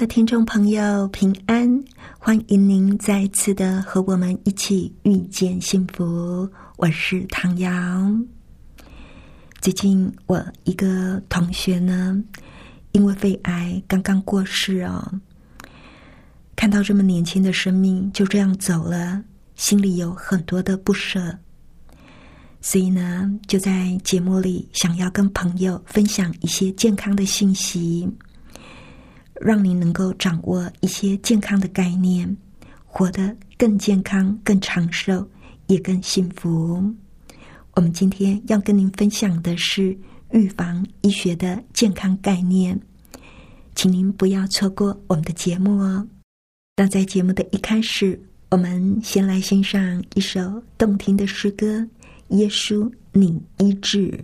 的听众朋友，平安！欢迎您再次的和我们一起遇见幸福。我是唐瑶。最近我一个同学呢，因为肺癌刚刚过世哦。看到这么年轻的生命就这样走了，心里有很多的不舍。所以呢，就在节目里想要跟朋友分享一些健康的信息。让您能够掌握一些健康的概念，活得更健康、更长寿，也更幸福。我们今天要跟您分享的是预防医学的健康概念，请您不要错过我们的节目哦。那在节目的一开始，我们先来欣赏一首动听的诗歌《耶稣，你医治》。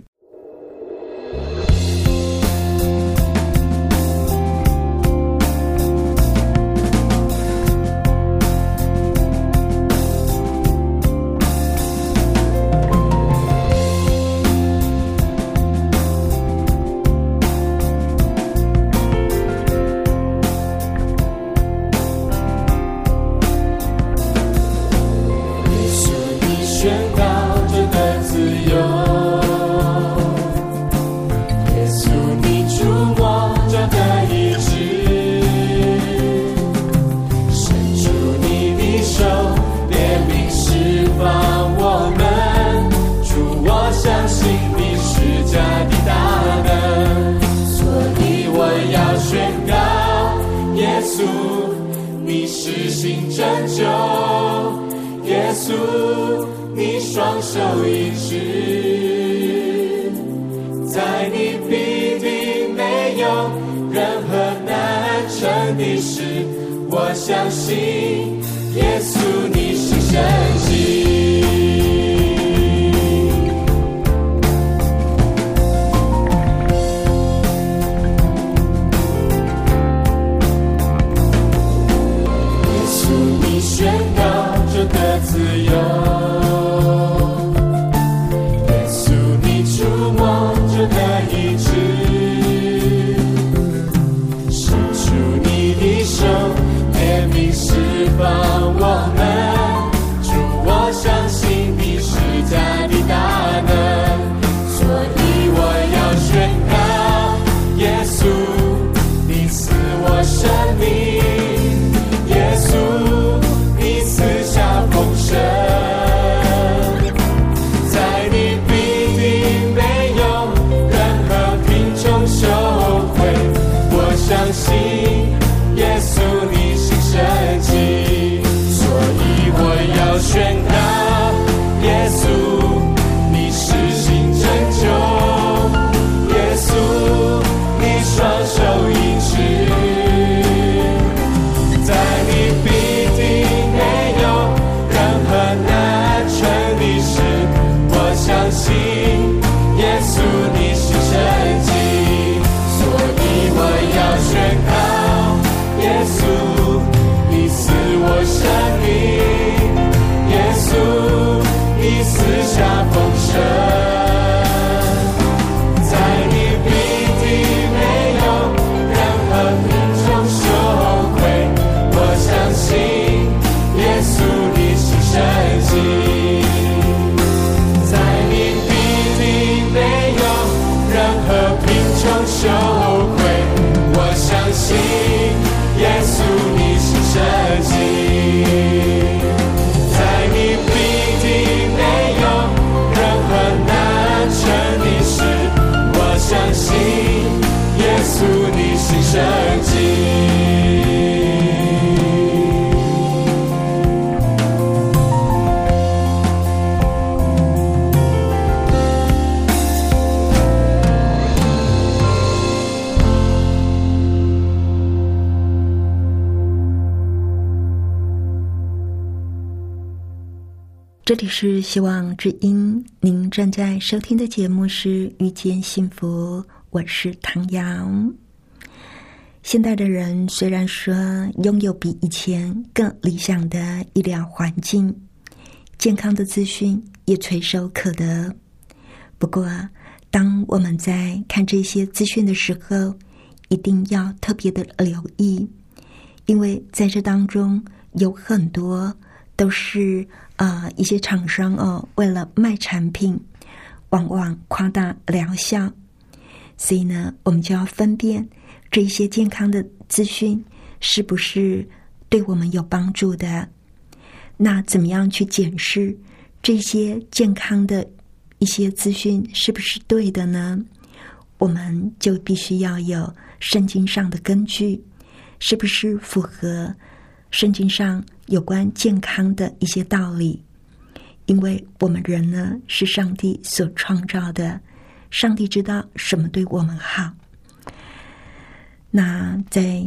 这里是希望之音，您正在收听的节目是《遇见幸福》，我是唐瑶。现代的人虽然说拥有比以前更理想的医疗环境，健康的资讯也垂手可得，不过当我们在看这些资讯的时候，一定要特别的留意，因为在这当中有很多都是。啊，一些厂商哦，为了卖产品，往往夸大疗效，所以呢，我们就要分辨这一些健康的资讯是不是对我们有帮助的。那怎么样去检视这些健康的一些资讯是不是对的呢？我们就必须要有圣经上的根据，是不是符合圣经上？有关健康的一些道理，因为我们人呢是上帝所创造的，上帝知道什么对我们好。那在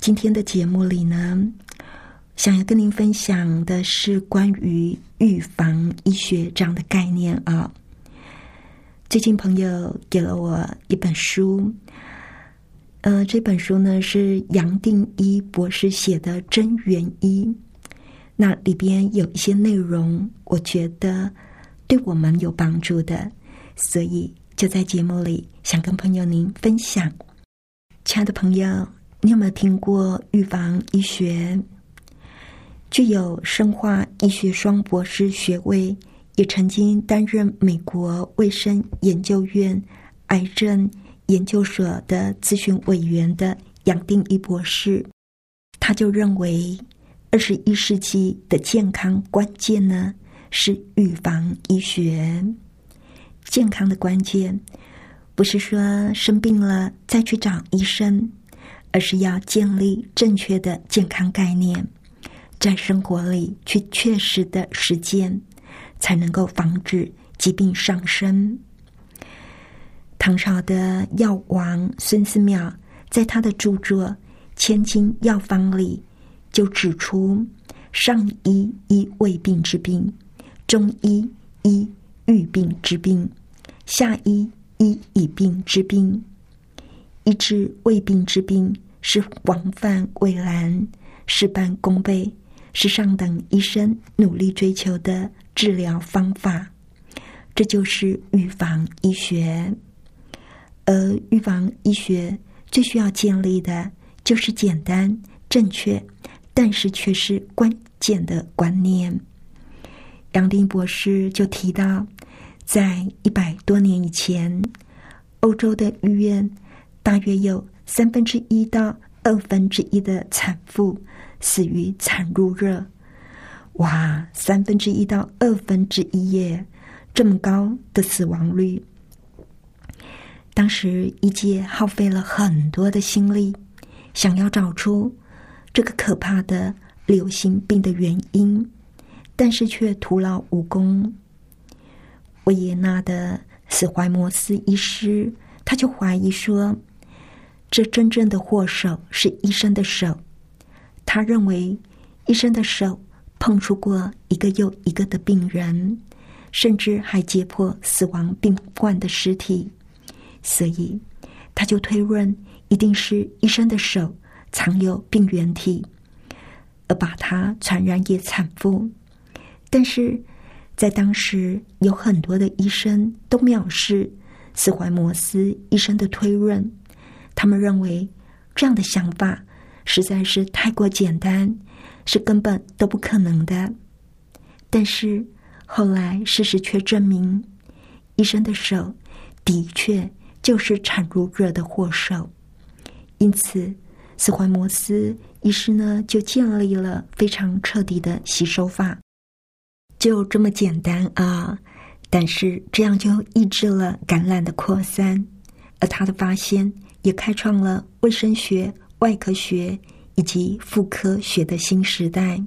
今天的节目里呢，想要跟您分享的是关于预防医学这样的概念啊。最近朋友给了我一本书。呃，这本书呢是杨定一博士写的《真元医》，那里边有一些内容，我觉得对我们有帮助的，所以就在节目里想跟朋友您分享。亲爱的朋友，你有没有听过预防医学？具有生化医学双博士学位，也曾经担任美国卫生研究院癌症。研究所的咨询委员的杨定一博士，他就认为，二十一世纪的健康关键呢是预防医学。健康的关键不是说生病了再去找医生，而是要建立正确的健康概念，在生活里去确实的实践，才能够防止疾病上升。唐朝的药王孙思邈在他的著作《千金药方》里就指出：上医医未病之病，中医医愈病之病，下医医已病之病。医治未病之病是王范未然，事半功倍，是上等医生努力追求的治疗方法。这就是预防医学。而预防医学最需要建立的就是简单、正确，但是却是关键的观念。杨丁博士就提到，在一百多年以前，欧洲的医院大约有三分之一到二分之一的产妇死于产褥热。哇，三分之一到二分之一耶，这么高的死亡率！当时医界耗费了很多的心力，想要找出这个可怕的流行病的原因，但是却徒劳无功。维也纳的斯怀摩斯医师，他就怀疑说，这真正的祸首是医生的手。他认为，医生的手碰触过一个又一个的病人，甚至还解剖死亡病患的尸体。所以，他就推论一定是医生的手藏有病原体，而把它传染给产妇。但是在当时，有很多的医生都藐视斯怀摩斯医生的推论，他们认为这样的想法实在是太过简单，是根本都不可能的。但是后来事实却证明，医生的手的确。就是产褥热的祸首，因此斯怀摩斯医师呢就建立了非常彻底的洗手法，就这么简单啊！但是这样就抑制了感染的扩散，而他的发现也开创了卫生学、外科学以及妇科学的新时代。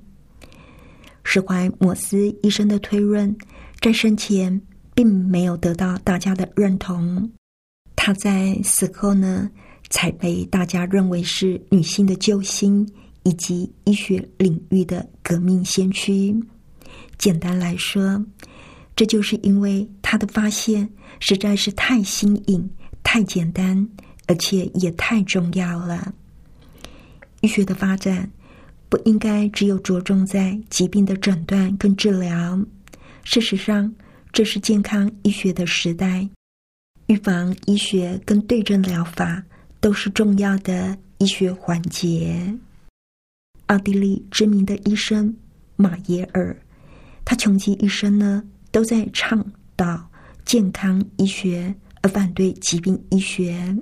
史怀摩斯医生的推论在生前并没有得到大家的认同。他在死后呢，才被大家认为是女性的救星以及医学领域的革命先驱。简单来说，这就是因为他的发现实在是太新颖、太简单，而且也太重要了。医学的发展不应该只有着重在疾病的诊断跟治疗。事实上，这是健康医学的时代，预防医学跟对症疗法都是重要的医学环节。奥地利知名的医生马耶尔。他穷极一生呢，都在倡导健康医学，而反对疾病医学。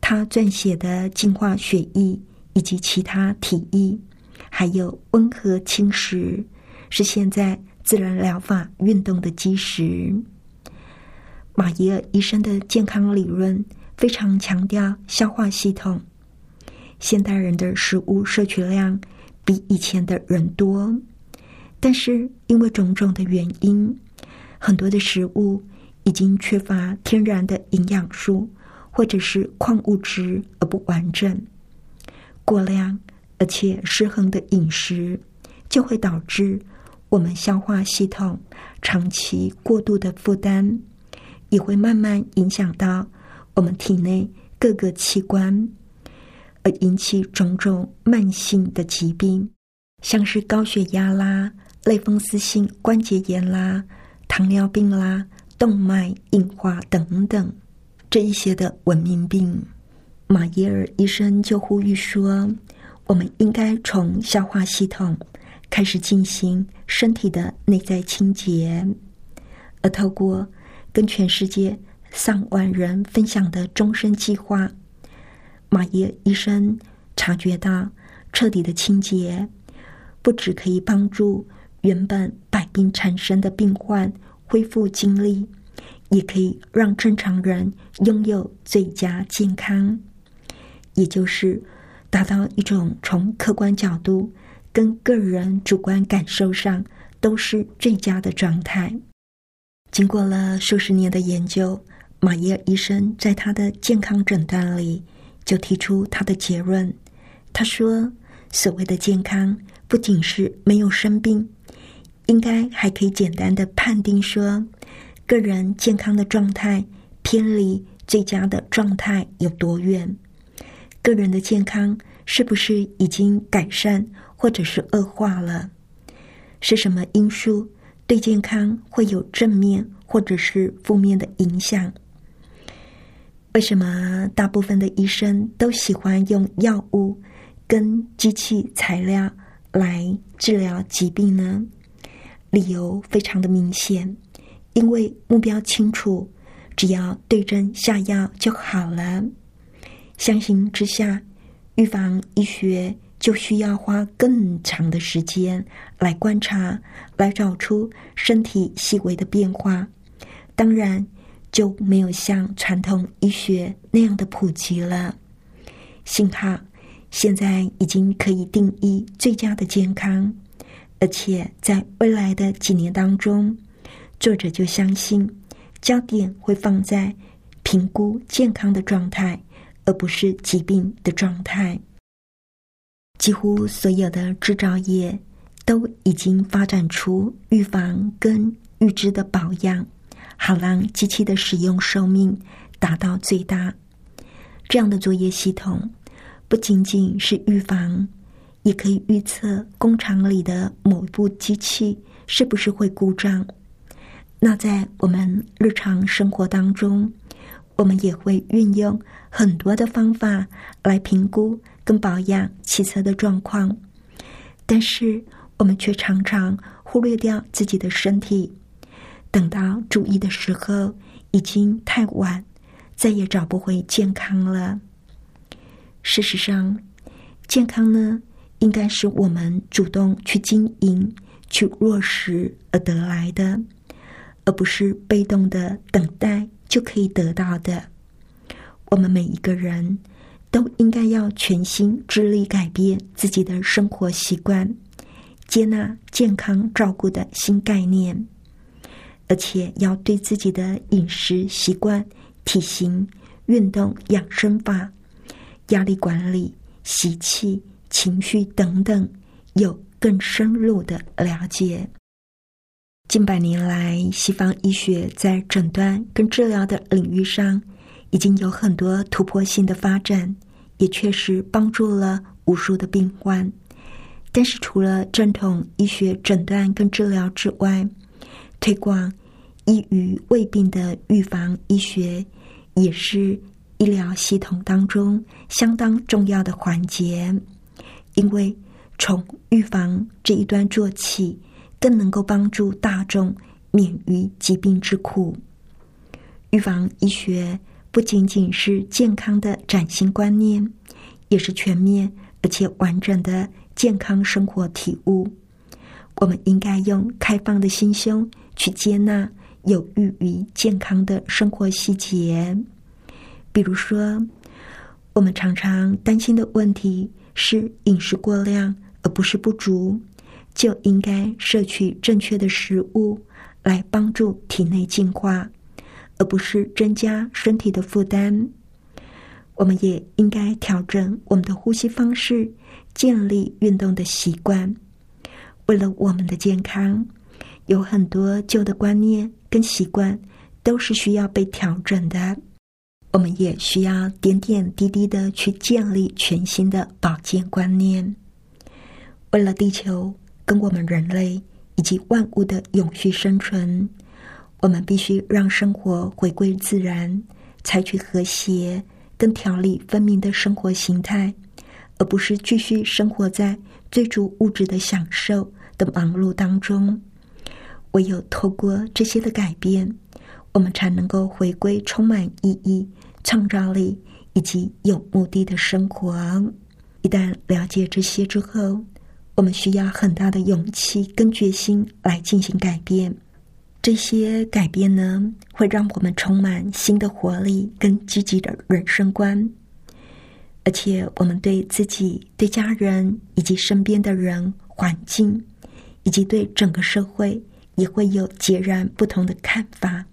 他撰写的《净化血液》以及其他体液，还有温和侵蚀，是现在自然疗法运动的基石。马耶尔医生的健康理论非常强调消化系统。现代人的食物摄取量比以前的人多。但是因为种种的原因，很多的食物已经缺乏天然的营养素或者是矿物质而不完整。过量而且失衡的饮食就会导致我们消化系统长期过度的负担，也会慢慢影响到我们体内各个器官，而引起种种慢性的疾病，像是高血压啦。类风湿性关节炎啦、糖尿病啦、动脉硬化等等，这一些的文明病，马耶尔医生就呼吁说，我们应该从消化系统开始进行身体的内在清洁，而透过跟全世界上万人分享的终身计划，马耶医生察觉到，彻底的清洁不只可以帮助。原本百病缠身的病患恢复精力，也可以让正常人拥有最佳健康，也就是达到一种从客观角度跟个人主观感受上都是最佳的状态。经过了数十年的研究，马耶尔医生在他的健康诊断里就提出他的结论。他说：“所谓的健康，不仅是没有生病。”应该还可以简单的判定说，个人健康的状态偏离最佳的状态有多远？个人的健康是不是已经改善或者是恶化了？是什么因素对健康会有正面或者是负面的影响？为什么大部分的医生都喜欢用药物跟机器材料来治疗疾病呢？理由非常的明显，因为目标清楚，只要对症下药就好了。相形之下，预防医学就需要花更长的时间来观察，来找出身体细微的变化。当然，就没有像传统医学那样的普及了。幸好，现在已经可以定义最佳的健康。而且在未来的几年当中，作者就相信焦点会放在评估健康的状态，而不是疾病的状态。几乎所有的制造业都已经发展出预防跟预知的保养，好让机器的使用寿命达到最大。这样的作业系统不仅仅是预防。也可以预测工厂里的某一部机器是不是会故障。那在我们日常生活当中，我们也会运用很多的方法来评估跟保养汽车的状况，但是我们却常常忽略掉自己的身体。等到注意的时候，已经太晚，再也找不回健康了。事实上，健康呢？应该是我们主动去经营、去落实而得来的，而不是被动的等待就可以得到的。我们每一个人都应该要全心致力改变自己的生活习惯，接纳健康照顾的新概念，而且要对自己的饮食习惯、体型、运动、养生法、压力管理、习气。情绪等等，有更深入的了解。近百年来，西方医学在诊断跟治疗的领域上已经有很多突破性的发展，也确实帮助了无数的病患。但是，除了正统医学诊断跟治疗之外，推广易于胃病的预防医学，也是医疗系统当中相当重要的环节。因为从预防这一端做起。更能够帮助大众免于疾病之苦。预防医学不仅仅是健康的崭新观念，也是全面而且完整的健康生活体悟。我们应该用开放的心胸去接纳有益于健康的生活细节。比如说，我们常常担心的问题是饮食过量，而不是不足。就应该摄取正确的食物来帮助体内净化，而不是增加身体的负担。我们也应该调整我们的呼吸方式，建立运动的习惯。为了我们的健康，有很多旧的观念跟习惯都是需要被调整的。我们也需要点点滴滴的去建立全新的保健观念。为了地球。跟我们人类以及万物的永续生存，我们必须让生活回归自然，采取和谐更条理分明的生活形态，而不是继续生活在追逐物质的享受的忙碌当中。唯有透过这些的改变，我们才能够回归充满意义、创造力以及有目的的生活。一旦了解这些之后，我们需要很大的勇气跟决心来进行改变。这些改变呢，会让我们充满新的活力跟积极的人生观，而且我们对自己、对家人以及身边的人、环境，以及对整个社会，也会有截然不同的看法。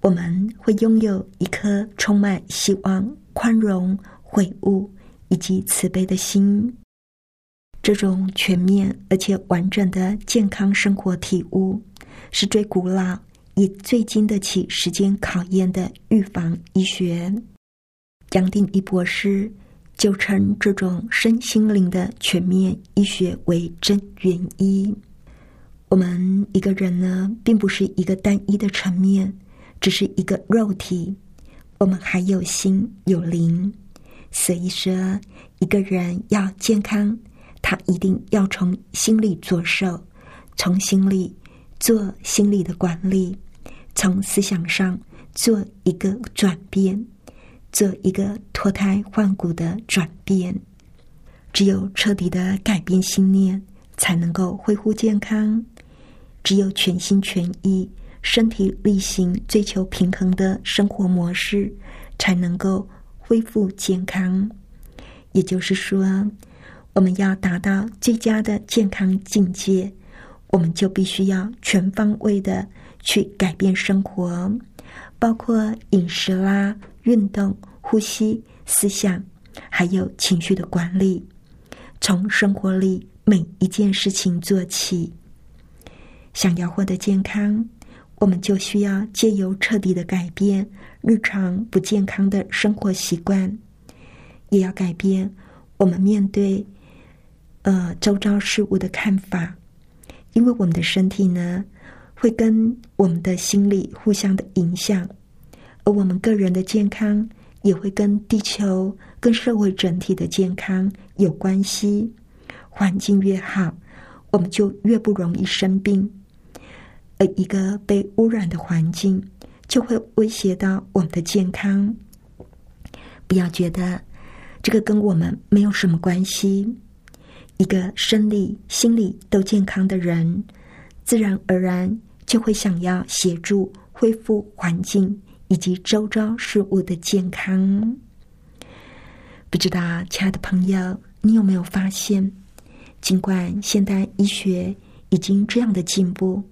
我们会拥有一颗充满希望、宽容、悔悟以及慈悲的心。这种全面而且完整的健康生活体悟，是最古老也最经得起时间考验的预防医学。杨定一博士就称这种身心灵的全面医学为真元医。我们一个人呢，并不是一个单一的层面，只是一个肉体，我们还有心有灵。所以说，一个人要健康。他一定要从心里着手，从心里做心理的管理，从思想上做一个转变，做一个脱胎换骨的转变。只有彻底的改变信念，才能够恢复健康；只有全心全意、身体力行追求平衡的生活模式，才能够恢复健康。也就是说。我们要达到最佳的健康境界，我们就必须要全方位的去改变生活，包括饮食啦、运动、呼吸、思想，还有情绪的管理，从生活里每一件事情做起。想要获得健康，我们就需要借由彻底的改变日常不健康的生活习惯，也要改变我们面对。呃，周遭事物的看法，因为我们的身体呢，会跟我们的心理互相的影响，而我们个人的健康也会跟地球、跟社会整体的健康有关系。环境越好，我们就越不容易生病，而一个被污染的环境就会威胁到我们的健康。不要觉得这个跟我们没有什么关系。一个生理、心理都健康的人，自然而然就会想要协助恢复环境以及周遭事物的健康。不知道，亲爱的朋友，你有没有发现，尽管现代医学已经这样的进步，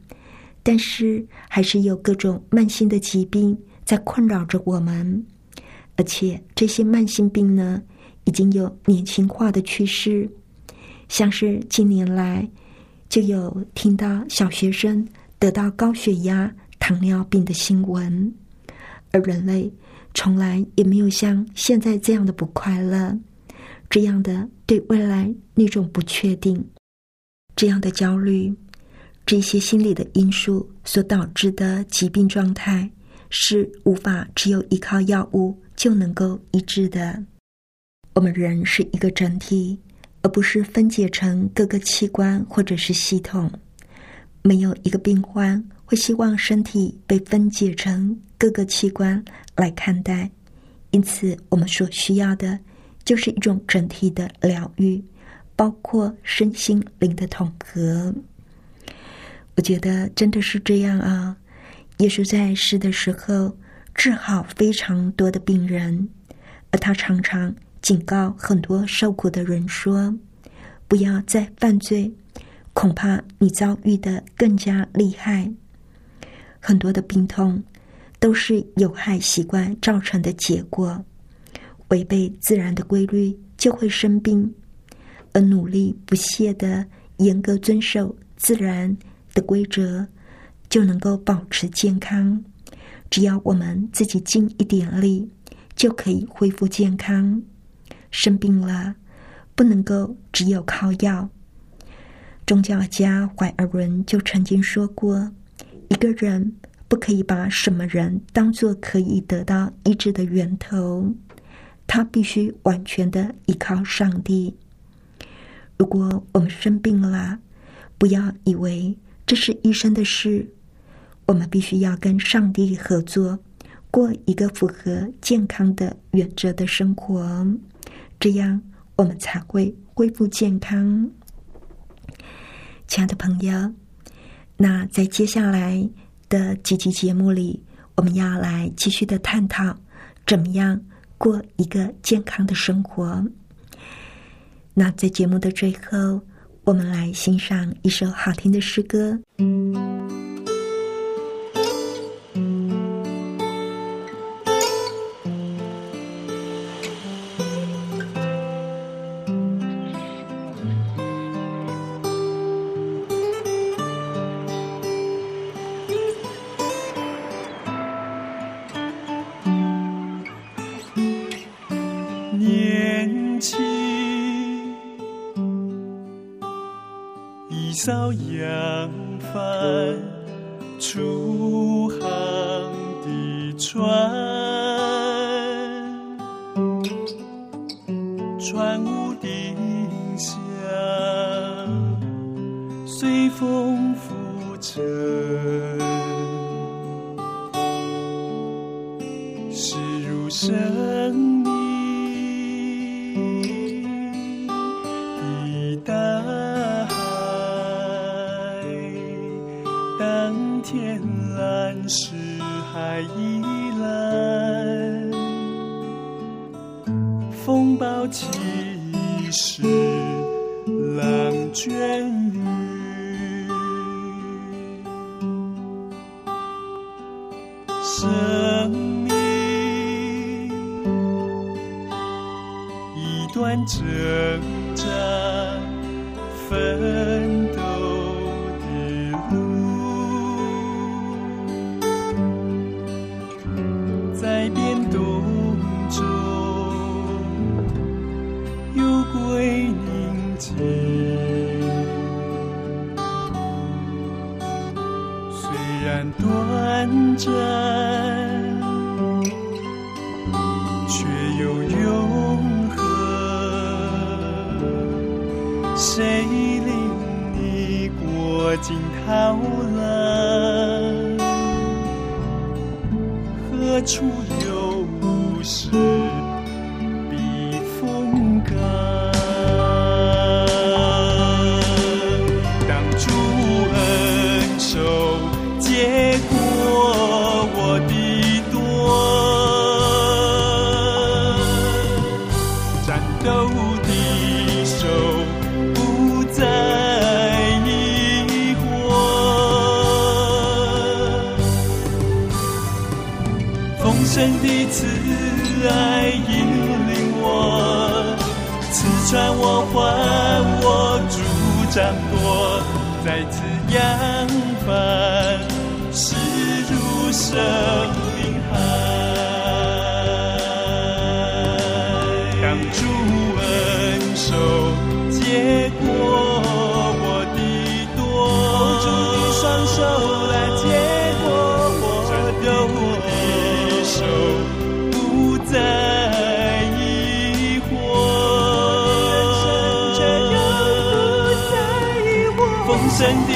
但是还是有各种慢性的疾病在困扰着我们，而且这些慢性病呢，已经有年轻化的趋势。像是近年来就有听到小学生得到高血压、糖尿病的新闻，而人类从来也没有像现在这样的不快乐，这样的对未来那种不确定，这样的焦虑，这些心理的因素所导致的疾病状态，是无法只有依靠药物就能够医治的。我们人是一个整体。而不是分解成各个器官或者是系统，没有一个病患会希望身体被分解成各个器官来看待。因此，我们所需要的就是一种整体的疗愈，包括身心灵的统合。我觉得真的是这样啊！耶稣在世的时候治好非常多的病人，而他常常。警告很多受苦的人说：“不要再犯罪，恐怕你遭遇的更加厉害。很多的病痛都是有害习惯造成的结果。违背自然的规律就会生病，而努力不懈的严格遵守自然的规则，就能够保持健康。只要我们自己尽一点力，就可以恢复健康。”生病了，不能够只有靠药。宗教家怀尔伦就曾经说过：“一个人不可以把什么人当做可以得到医治的源头，他必须完全的依靠上帝。如果我们生病了，不要以为这是医生的事，我们必须要跟上帝合作，过一个符合健康的原则的生活。”这样，我们才会恢复健康。亲爱的朋友，那在接下来的几集节目里，我们要来继续的探讨怎么样过一个健康的生活。那在节目的最后，我们来欣赏一首好听的诗歌。早扬帆出风暴起时，狼卷雨。生命一段真。何处有故事？senti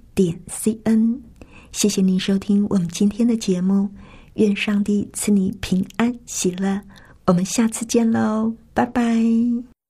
点 c n。谢谢您收听我们今天的节目，愿上帝赐你平安喜乐。我们下次见喽，拜拜。